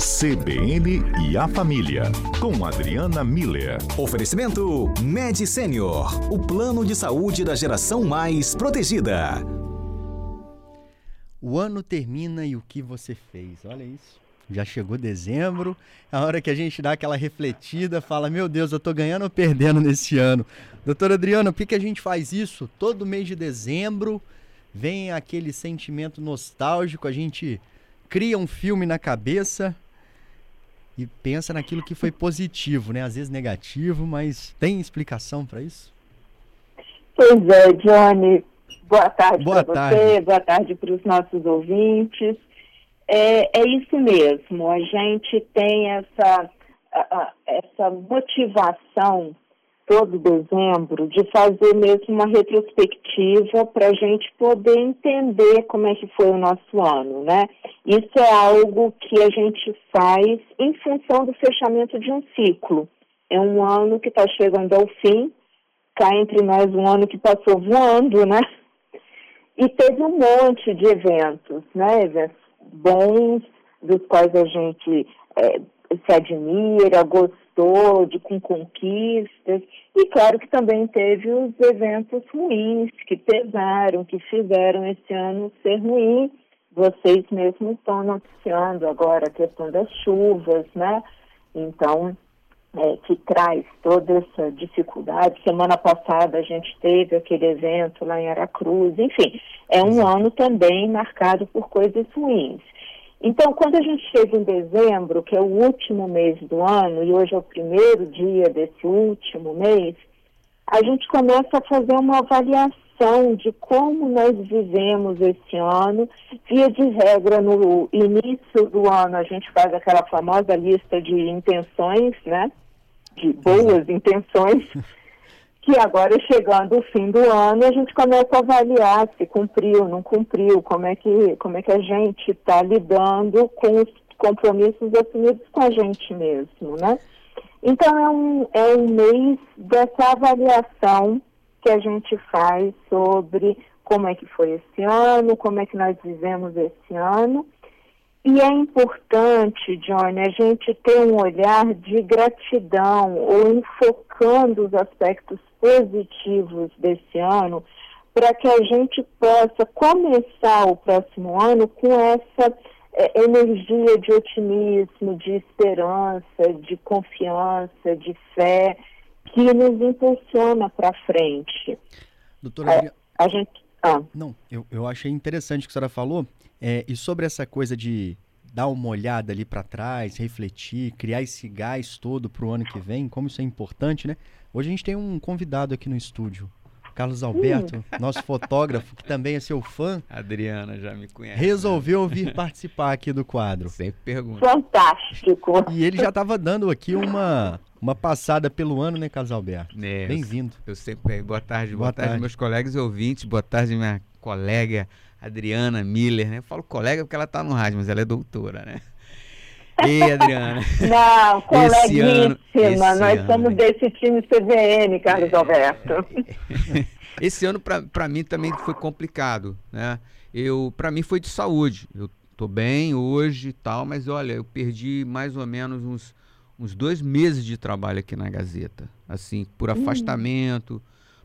CBN e a Família, com Adriana Miller. Oferecimento Med Senior, o plano de saúde da geração mais protegida. O ano termina e o que você fez? Olha isso. Já chegou dezembro, a hora que a gente dá aquela refletida, fala: Meu Deus, eu tô ganhando ou perdendo nesse ano? Doutora Adriana, por que, que a gente faz isso? Todo mês de dezembro vem aquele sentimento nostálgico, a gente cria um filme na cabeça e pensa naquilo que foi positivo, né? Às vezes negativo, mas tem explicação para isso? Pois é, Johnny. Boa tarde para você, boa tarde para os nossos ouvintes. É, é isso mesmo, a gente tem essa, essa motivação todo dezembro de fazer mesmo uma retrospectiva para a gente poder entender como é que foi o nosso ano, né? Isso é algo que a gente faz em função do fechamento de um ciclo. É um ano que está chegando ao fim, cá entre nós um ano que passou voando, né? E teve um monte de eventos, né? Eventos bons, dos quais a gente eh, se admira, gostou, de com conquistas. E claro que também teve os eventos ruins, que pesaram, que fizeram esse ano ser ruim. Vocês mesmos estão noticiando agora a questão das chuvas, né? Então, é, que traz toda essa dificuldade. Semana passada a gente teve aquele evento lá em Aracruz, enfim, é um ano também marcado por coisas ruins. Então, quando a gente chega em dezembro, que é o último mês do ano, e hoje é o primeiro dia desse último mês, a gente começa a fazer uma avaliação de como nós vivemos esse ano. Via de regra, no início do ano, a gente faz aquela famosa lista de intenções, né? De boas intenções, que agora, chegando o fim do ano, a gente começa a avaliar se cumpriu, não cumpriu, como é que, como é que a gente está lidando com os compromissos assumidos com a gente mesmo, né? Então, é um, é um mês dessa avaliação que a gente faz sobre como é que foi esse ano, como é que nós vivemos esse ano. E é importante, Johnny, a gente ter um olhar de gratidão ou enfocando os aspectos positivos desse ano para que a gente possa começar o próximo ano com essa é, energia de otimismo, de esperança, de confiança, de fé, que nos impulsiona para frente. Doutora É, a gente. Ah, não, eu, eu achei interessante o que a senhora falou. É, e sobre essa coisa de dar uma olhada ali para trás, refletir, criar esse gás todo para o ano que vem, como isso é importante, né? Hoje a gente tem um convidado aqui no estúdio, Carlos Alberto, nosso fotógrafo, que também é seu fã, Adriana já me conhece. resolveu vir participar aqui do quadro. Sempre pergunta. fantástico. E ele já estava dando aqui uma, uma passada pelo ano, né, Carlos Alberto? É, eu- Bem-vindo. Eu sempre. Boa tarde, boa, Boa tarde, tarde. meus colegas e ouvintes. Boa tarde, minha colega Adriana Miller, né? Eu falo colega porque ela tá no rádio, mas ela é doutora, né? Ei, Adriana. Não, Esse ano- coleguíssima, esse nós ano, somos né? desse time CVN, Carlos Alberto. Esse ano pra pra mim também foi complicado, né? Eu para mim foi de saúde. Eu tô bem hoje e tal, mas olha, eu perdi mais ou menos uns uns dois meses de trabalho aqui na Gazeta, assim, por afastamento,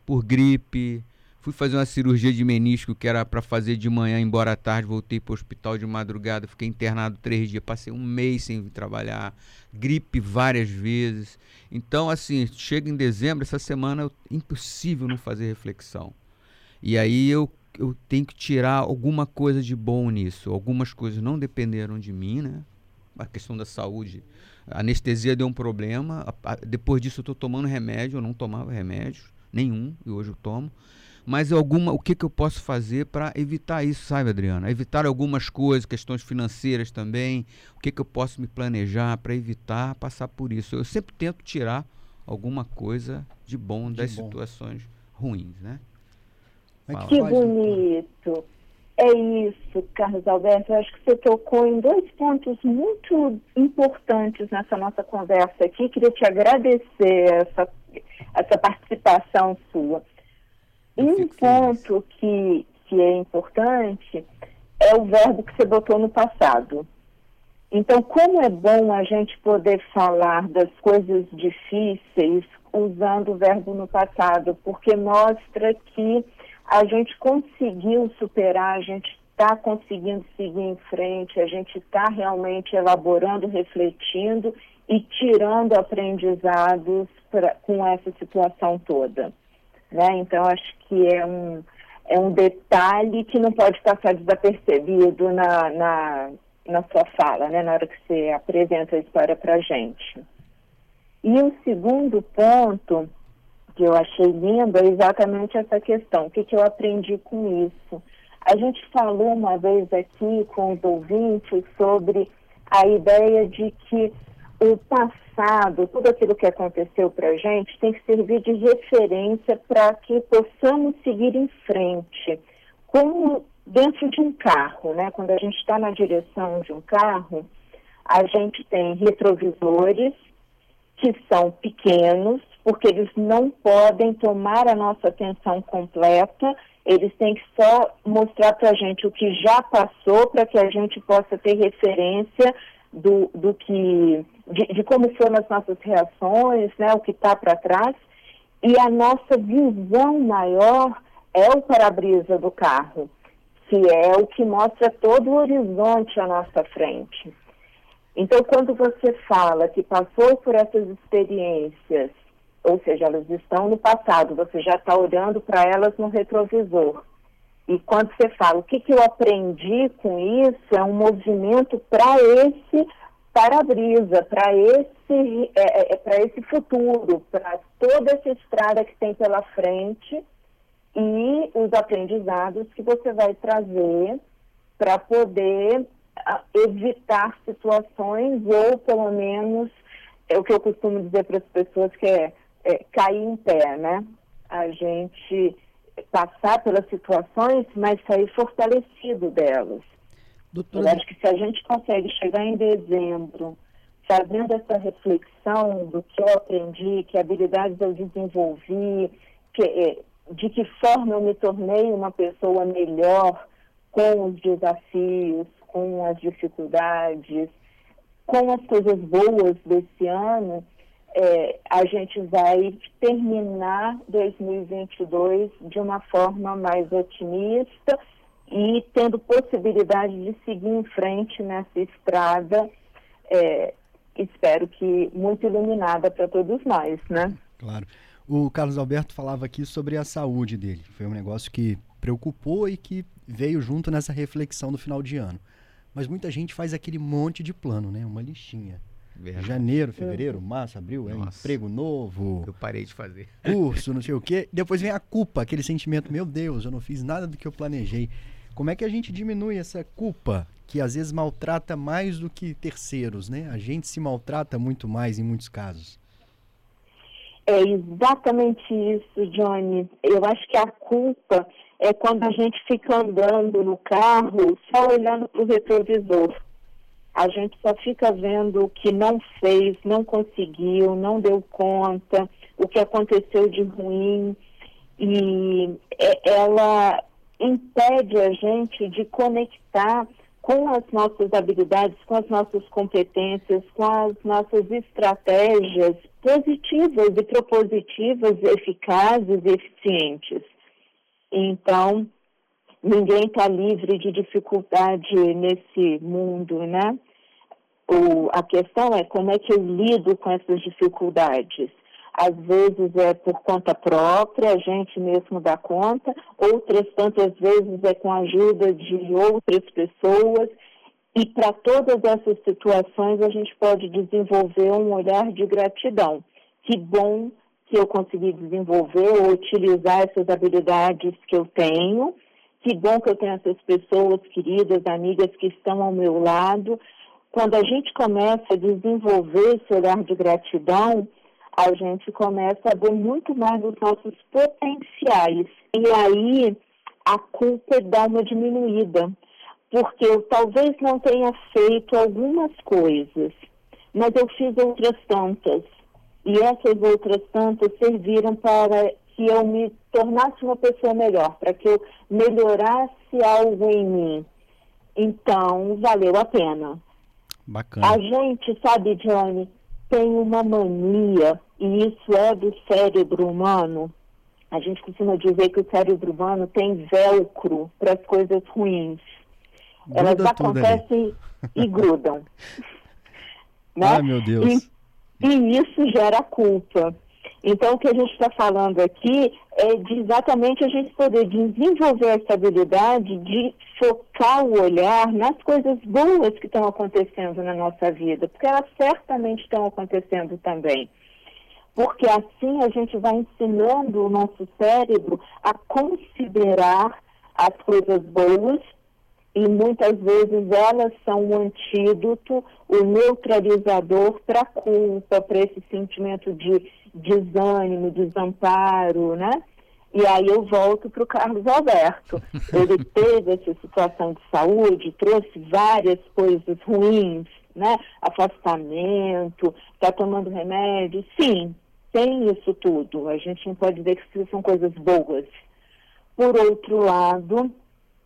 por gripe. Fui fazer uma cirurgia de menisco que era para fazer de manhã, embora à tarde, voltei para o hospital de madrugada, fiquei internado três dias, passei um mês sem trabalhar, gripe várias vezes. Então, assim, chega em dezembro, essa semana, eu- impossível não fazer reflexão. E aí eu, eu tenho que tirar alguma coisa de bom nisso. Algumas coisas não dependeram de mim, né? A questão da saúde. A anestesia deu um problema. depois disso eu estou tomando remédio. Eu não tomava remédio nenhum e hoje eu tomo. Mas alguma, o que, que eu posso fazer para evitar isso, sabe, Adriana? Evitar algumas coisas, questões financeiras também. O que, que eu posso me planejar para evitar passar por isso? Eu sempre tento tirar alguma coisa de bom De das bom. situações ruins, né? É Fala. Que bonito. É isso, Carlos Alberto. Eu acho que você tocou em dois pontos muito importantes nessa nossa conversa aqui. Queria te agradecer essa, essa participação sua. Um ponto que, que é importante é o verbo que você botou no passado. Então, como é bom a gente poder falar das coisas difíceis usando o verbo no passado, porque mostra que a gente conseguiu superar, a gente está conseguindo seguir em frente, a gente está realmente elaborando, refletindo e tirando aprendizados pra, com essa situação toda. Né? Então, acho que é um, é um detalhe que não pode passar desapercebido na, na, na sua fala, né? na hora que você apresenta a história para a gente. E o segundo ponto que eu achei lindo é exatamente essa questão. O que, que eu aprendi com isso? A gente falou uma vez aqui com os ouvintes sobre a ideia de que o passado, tudo aquilo que aconteceu para a gente, tem que servir de referência para que possamos seguir em frente. Como dentro de um carro, né? Quando a gente está na direção de um carro, a gente tem retrovisores que são pequenos, porque eles não podem tomar a nossa atenção completa, eles têm que só mostrar para a gente o que já passou, para que a gente possa ter referência do, do que, de, de como foram as nossas reações, né, o que está para trás, e a nossa visão maior é o para-brisa do carro, que é o que mostra todo o horizonte à nossa frente. Então, quando você fala que passou por essas experiências, ou seja, elas estão no passado, você já está olhando para elas no retrovisor. E quando você fala o que, que eu aprendi com isso, é um movimento para esse para-brisa, para esse, é, é, é esse futuro, para toda essa estrada que tem pela frente e os aprendizados que você vai trazer para poder evitar situações ou pelo menos é o que eu costumo dizer para as pessoas que é, é cair em pé, né? A gente passar pelas situações, mas sair fortalecido delas. Doutora... Eu acho que se a gente consegue chegar em dezembro fazendo essa reflexão do que eu aprendi, que habilidades eu desenvolvi, que, é, de que forma eu me tornei uma pessoa melhor com os desafios, com as dificuldades, com as coisas boas desse ano, é, a gente vai terminar 2022 de uma forma mais otimista e tendo possibilidade de seguir em frente nessa estrada, é, espero que muito iluminada para todos nós, né? Claro. O Carlos Alberto falava aqui sobre a saúde dele. Foi um negócio que preocupou e que veio junto nessa reflexão do final de ano. Mas muita gente faz aquele monte de plano, né? Uma listinha. Verdade. Janeiro, fevereiro, março, abril, é um emprego novo. Eu parei de fazer. Curso, não sei o quê. Depois vem a culpa, aquele sentimento, meu Deus, eu não fiz nada do que eu planejei. Como é que a gente diminui essa culpa que às vezes maltrata mais do que terceiros, né? A gente se maltrata muito mais em muitos casos. É exatamente isso, Johnny. Eu acho que a culpa é quando a gente fica andando no carro só olhando para o retrovisor. A gente só fica vendo o que não fez, não conseguiu, não deu conta, o que aconteceu de ruim. E é, ela impede a gente de conectar com as nossas habilidades, com as nossas competências, com as nossas estratégias positivas e propositivas, eficazes e eficientes. Então, ninguém está livre de dificuldade nesse mundo, né? O, a questão é como é que eu lido com essas dificuldades. Às vezes é por conta própria, a gente mesmo dá conta, outras tantas vezes é com a ajuda de outras pessoas. E para todas essas situações a gente pode desenvolver um olhar de gratidão. Que bom que eu consegui desenvolver ou utilizar essas habilidades que eu tenho. Que bom que eu tenho essas pessoas queridas, amigas que estão ao meu lado. Quando a gente começa a desenvolver esse olhar de gratidão, a gente começa a ver muito mais os nossos potenciais. E aí a culpa dá uma diminuída, porque eu talvez não tenha feito algumas coisas, mas eu fiz outras tantas. E essas outras tantas serviram para que eu me tornasse uma pessoa melhor, para que eu melhorasse algo em mim. Então, valeu a pena. Bacana. A gente, sabe, Johnny, tem uma mania, e isso é do cérebro humano. A gente costuma dizer que o cérebro humano tem velcro para as coisas ruins. Gruda Elas ali. acontecem e grudam. né? Ai, meu Deus. E, e isso gera culpa. Então, o que a gente está falando aqui é de exatamente a gente poder desenvolver essa habilidade de focar o olhar nas coisas boas que estão acontecendo na nossa vida, porque elas certamente estão acontecendo também. Porque assim a gente vai ensinando o nosso cérebro a considerar as coisas boas e muitas vezes elas são o antídoto, o neutralizador para a culpa, para esse sentimento de desânimo, desamparo, né? E aí eu volto para o Carlos Alberto. Ele teve essa situação de saúde, trouxe várias coisas ruins, né? Afastamento, está tomando remédio. Sim, tem isso tudo. A gente não pode dizer que são coisas boas. Por outro lado,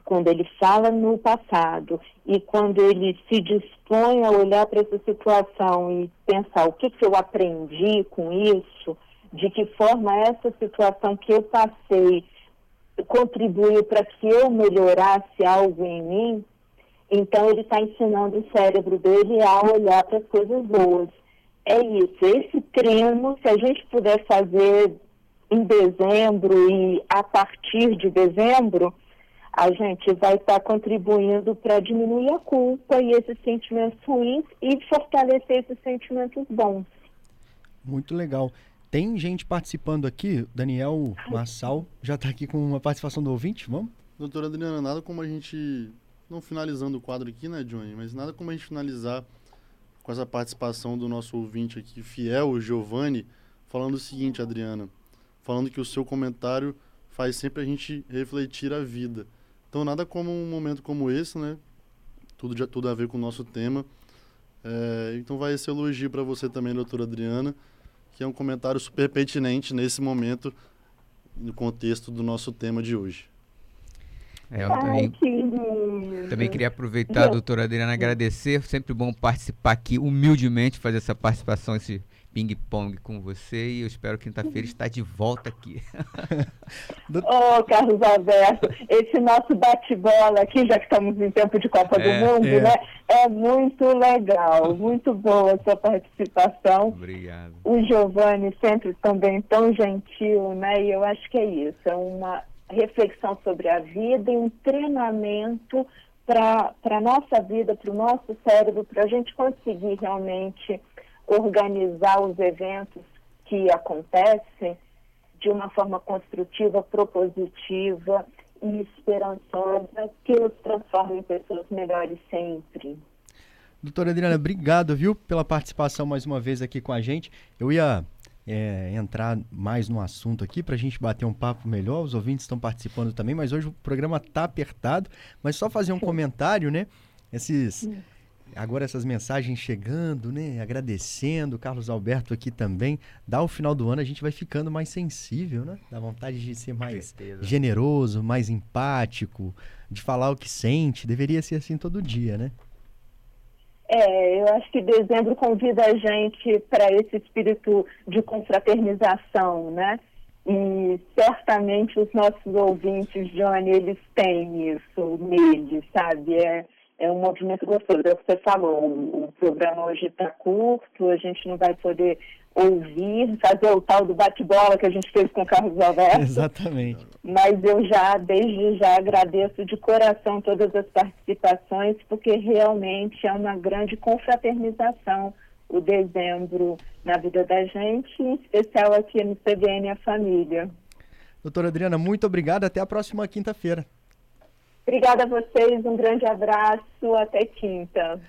quando ele fala no passado e quando ele se dispõe a olhar para essa situação e pensar o que, que eu aprendi com isso, de que forma essa situação que eu passei contribuiu para que eu melhorasse algo em mim, então ele está ensinando o cérebro dele a olhar para as coisas boas. É isso, esse treino, se a gente puder fazer em dezembro e a partir de dezembro, a gente vai estar contribuindo para diminuir a culpa e esses sentimentos ruins e fortalecer esses sentimentos bons. Muito legal. Tem gente participando aqui, Daniel Massal já está aqui com uma participação do ouvinte, vamos? Doutora Adriana, nada como a gente, não finalizando o quadro aqui, né, Johnny, mas nada como a gente finalizar com essa participação do nosso ouvinte aqui, fiel, o Giovanni, falando o seguinte, Adriana, falando que o seu comentário faz sempre a gente refletir a vida. Então, nada como um momento como esse, né? Tudo, de, tudo a ver com o nosso tema. É, então, vai esse elogio para você também, doutora Adriana, que é um comentário super pertinente nesse momento, no contexto do nosso tema de hoje. É, eu também, também queria aproveitar, doutora Adriana, agradecer. Sempre bom participar aqui, humildemente, fazer essa participação, esse ping-pong com você. E eu espero quinta-feira estar de volta aqui. Ô, oh, Carlos Alberto, esse nosso bate-bola aqui, já que estamos em tempo de Copa é, do Mundo, é. né? É muito legal, muito boa a sua participação. Obrigado. O Giovanni sempre também tão gentil, né? E eu acho que é isso, é uma reflexão sobre a vida e um treinamento para a nossa vida, para o nosso cérebro, para a gente conseguir realmente organizar os eventos que acontecem de uma forma construtiva, propositiva e esperançosa, que nos transforma em pessoas melhores sempre. Doutora Adriana, obrigado, viu, pela participação mais uma vez aqui com a gente. Eu ia é, entrar mais no assunto aqui para a gente bater um papo melhor. Os ouvintes estão participando também, mas hoje o programa está apertado. Mas só fazer um comentário, né? Esses agora essas mensagens chegando, né? Agradecendo, Carlos Alberto aqui também. Dá o final do ano a gente vai ficando mais sensível, né? Dá vontade de ser mais generoso, mais empático, de falar o que sente. Deveria ser assim todo dia, né? É, eu acho que dezembro convida a gente para esse espírito de confraternização, né? E certamente os nossos ouvintes, Johnny, eles têm isso neles, sabe? É, é um movimento gostoso. É o que você falou, o, o programa hoje está curto, a gente não vai poder ouvir, fazer o tal do bate-bola que a gente fez com o Carlos Alberto. Exatamente. Mas eu já, desde já, agradeço de coração todas as participações, porque realmente é uma grande confraternização o dezembro na vida da gente, em especial aqui no CBN A Família. Doutora Adriana, muito obrigado. Até a próxima quinta-feira. Obrigada a vocês, um grande abraço, até quinta.